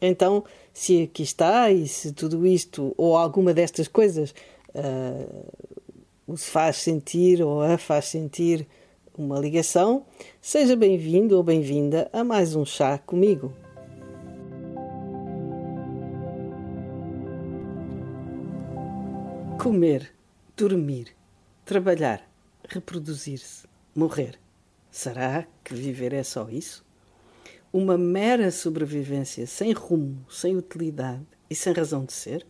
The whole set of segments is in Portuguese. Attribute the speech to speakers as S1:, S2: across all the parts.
S1: Então, se aqui está e se tudo isto ou alguma destas coisas uh, faz sentir ou a faz sentir uma ligação, seja bem-vindo ou bem-vinda a mais um chá comigo. Comer, dormir, trabalhar, reproduzir-se, morrer. Será que viver é só isso? Uma mera sobrevivência sem rumo, sem utilidade e sem razão de ser?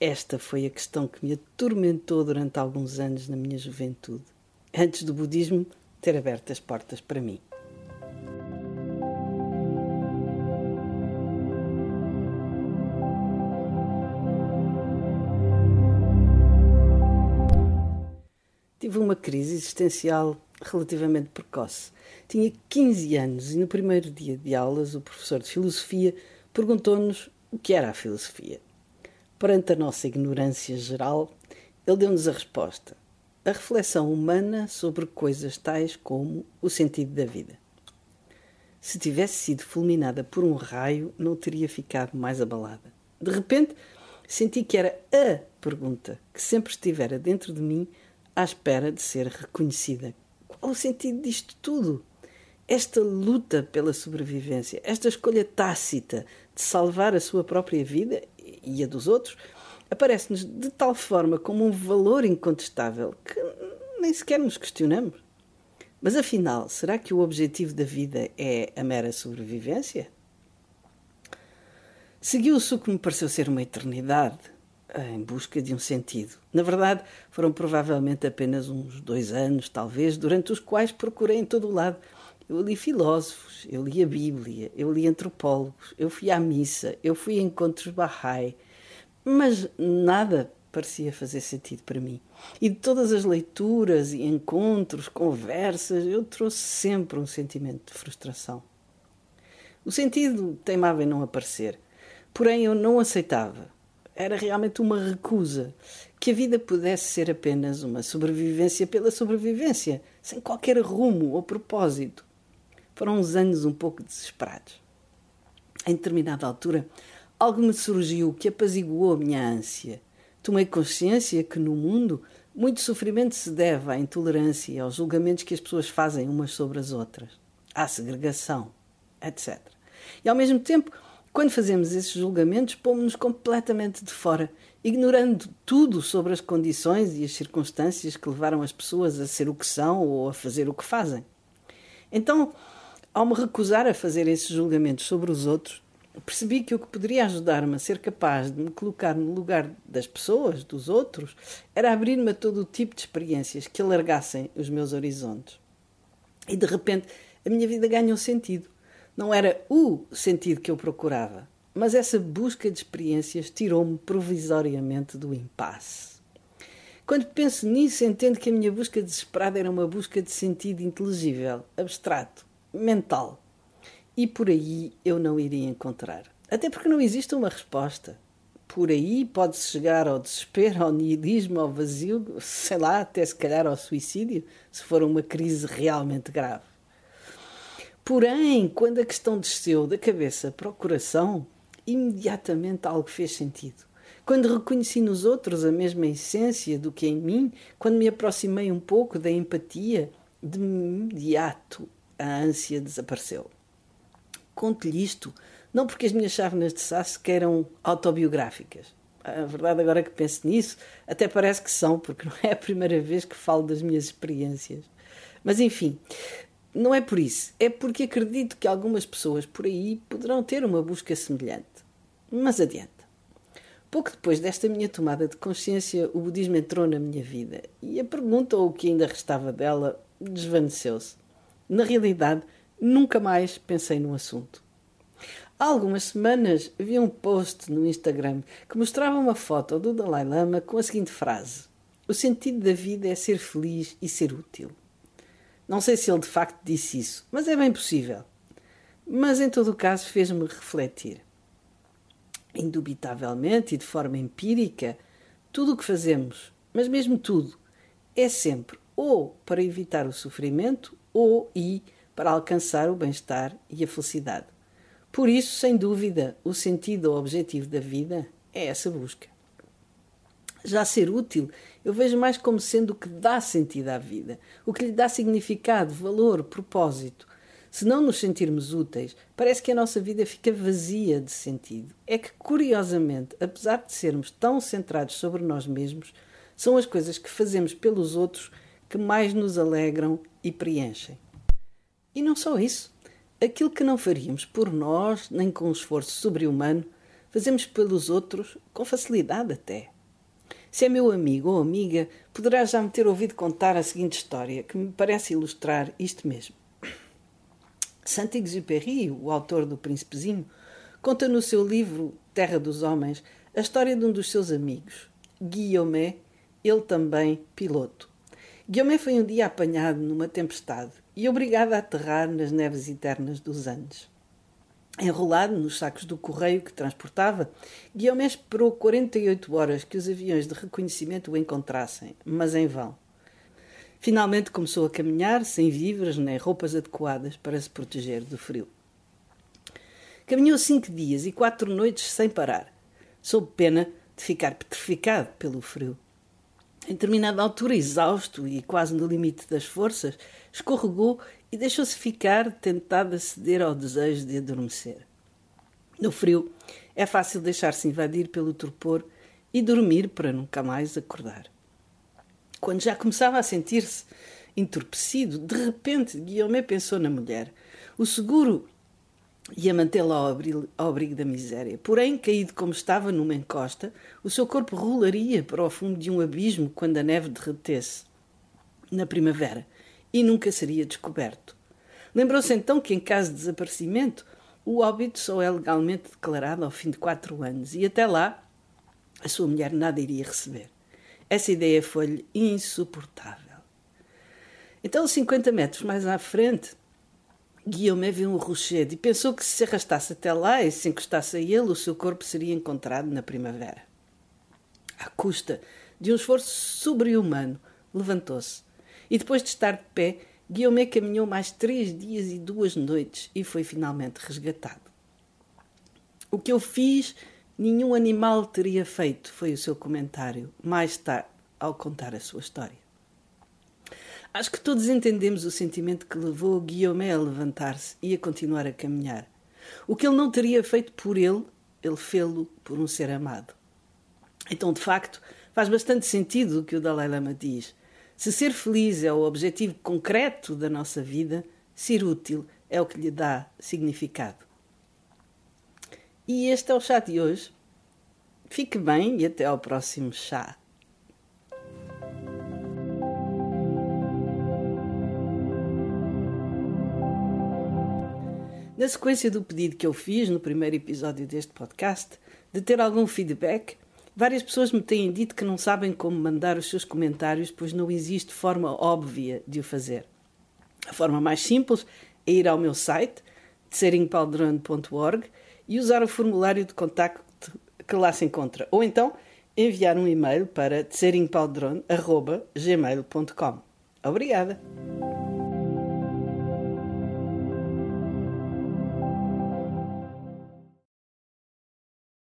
S1: Esta foi a questão que me atormentou durante alguns anos na minha juventude, antes do budismo ter aberto as portas para mim. Tive uma crise existencial relativamente precoce. Tinha 15 anos e no primeiro dia de aulas o professor de filosofia perguntou-nos o que era a filosofia. Perante a nossa ignorância geral, ele deu-nos a resposta: a reflexão humana sobre coisas tais como o sentido da vida. Se tivesse sido fulminada por um raio, não teria ficado mais abalada. De repente, senti que era a pergunta que sempre estivera dentro de mim à espera de ser reconhecida qual o sentido disto tudo? Esta luta pela sobrevivência, esta escolha tácita de salvar a sua própria vida e a dos outros, aparece-nos de tal forma como um valor incontestável que nem sequer nos questionamos. Mas afinal, será que o objetivo da vida é a mera sobrevivência? Seguiu-se o que me pareceu ser uma eternidade em busca de um sentido. Na verdade, foram provavelmente apenas uns dois anos, talvez, durante os quais procurei em todo o lado. Eu li filósofos, eu li a Bíblia, eu li antropólogos, eu fui à missa, eu fui a encontros Bahá'í, mas nada parecia fazer sentido para mim. E de todas as leituras e encontros, conversas, eu trouxe sempre um sentimento de frustração. O sentido teimava em não aparecer, porém eu não aceitava era realmente uma recusa. Que a vida pudesse ser apenas uma sobrevivência pela sobrevivência, sem qualquer rumo ou propósito. Foram uns anos um pouco desesperados. Em determinada altura, algo me surgiu que apaziguou a minha ânsia. Tomei consciência que no mundo muito sofrimento se deve à intolerância e aos julgamentos que as pessoas fazem umas sobre as outras, à segregação, etc. E ao mesmo tempo, quando fazemos esses julgamentos, pomos-nos completamente de fora, ignorando tudo sobre as condições e as circunstâncias que levaram as pessoas a ser o que são ou a fazer o que fazem. Então, ao me recusar a fazer esses julgamentos sobre os outros, percebi que o que poderia ajudar-me a ser capaz de me colocar no lugar das pessoas, dos outros, era abrir-me a todo o tipo de experiências que alargassem os meus horizontes. E de repente a minha vida ganhou sentido. Não era o sentido que eu procurava, mas essa busca de experiências tirou-me provisoriamente do impasse. Quando penso nisso, entendo que a minha busca desesperada era uma busca de sentido inteligível, abstrato, mental. E por aí eu não iria encontrar. Até porque não existe uma resposta. Por aí pode-se chegar ao desespero, ao nihilismo, ao vazio, sei lá, até se calhar ao suicídio, se for uma crise realmente grave. Porém, quando a questão desceu da cabeça para o coração, imediatamente algo fez sentido. Quando reconheci nos outros a mesma essência do que em mim, quando me aproximei um pouco da empatia, de imediato a ânsia desapareceu. Conto-lhe isto não porque as minhas chávenas de Sasse queiram autobiográficas. A verdade, agora que penso nisso, até parece que são, porque não é a primeira vez que falo das minhas experiências. Mas enfim, não é por isso, é porque acredito que algumas pessoas por aí poderão ter uma busca semelhante. Mas adiante. Pouco depois desta minha tomada de consciência, o budismo entrou na minha vida e a pergunta ou o que ainda restava dela desvaneceu-se. Na realidade, nunca mais pensei no assunto. Há algumas semanas vi um post no Instagram que mostrava uma foto do Dalai Lama com a seguinte frase: O sentido da vida é ser feliz e ser útil. Não sei se ele de facto disse isso, mas é bem possível. Mas em todo o caso fez-me refletir. Indubitavelmente e de forma empírica, tudo o que fazemos, mas mesmo tudo, é sempre ou para evitar o sofrimento ou e para alcançar o bem-estar e a felicidade. Por isso, sem dúvida, o sentido ou objetivo da vida é essa busca. Já ser útil, eu vejo mais como sendo o que dá sentido à vida, o que lhe dá significado, valor, propósito. Se não nos sentirmos úteis, parece que a nossa vida fica vazia de sentido. É que, curiosamente, apesar de sermos tão centrados sobre nós mesmos, são as coisas que fazemos pelos outros que mais nos alegram e preenchem. E não só isso. Aquilo que não faríamos por nós, nem com um esforço sobre-humano, fazemos pelos outros com facilidade até. Se é meu amigo ou amiga, poderá já me ter ouvido contar a seguinte história, que me parece ilustrar isto mesmo. Saint-Exupéry, o autor do Príncipezinho, conta no seu livro Terra dos Homens a história de um dos seus amigos, Guillaume, ele também piloto. Guillaume foi um dia apanhado numa tempestade e obrigado a aterrar nas neves eternas dos Andes. Enrolado nos sacos do correio que transportava, Guillaume esperou 48 horas que os aviões de reconhecimento o encontrassem, mas em vão. Finalmente começou a caminhar sem víveres nem roupas adequadas para se proteger do frio. Caminhou cinco dias e quatro noites sem parar, sob pena de ficar petrificado pelo frio. Em determinada altura, exausto e quase no limite das forças, escorregou e deixou-se ficar, tentado a ceder ao desejo de adormecer. No frio, é fácil deixar-se invadir pelo torpor e dormir para nunca mais acordar. Quando já começava a sentir-se entorpecido, de repente Guilherme pensou na mulher. O seguro ia mantê-la ao abrigo da miséria. Porém, caído como estava numa encosta, o seu corpo rolaria para o fundo de um abismo quando a neve derretesse, na primavera, e nunca seria descoberto. Lembrou-se então que, em caso de desaparecimento, o óbito só é legalmente declarado ao fim de quatro anos, e até lá a sua mulher nada iria receber. Essa ideia foi-lhe insuportável. Então, 50 metros mais à frente, Guilherme viu um rochedo e pensou que se se arrastasse até lá e se encostasse a ele, o seu corpo seria encontrado na primavera. À custa de um esforço sobre-humano, levantou-se e, depois de estar de pé, Guilherme caminhou mais três dias e duas noites e foi finalmente resgatado. O que eu fiz, nenhum animal teria feito, foi o seu comentário, mais tarde, ao contar a sua história. Acho que todos entendemos o sentimento que levou Guilherme a levantar-se e a continuar a caminhar. O que ele não teria feito por ele, ele fê-lo por um ser amado. Então, de facto, faz bastante sentido o que o Dalai Lama diz. Se ser feliz é o objetivo concreto da nossa vida, ser útil é o que lhe dá significado. E este é o chá de hoje. Fique bem e até ao próximo chá. Na sequência do pedido que eu fiz no primeiro episódio deste podcast, de ter algum feedback, várias pessoas me têm dito que não sabem como mandar os seus comentários, pois não existe forma óbvia de o fazer. A forma mais simples é ir ao meu site, seringpaldron.org, e usar o formulário de contacto que lá se encontra, ou então enviar um e-mail para seringpaldron.gmail.com. Obrigada!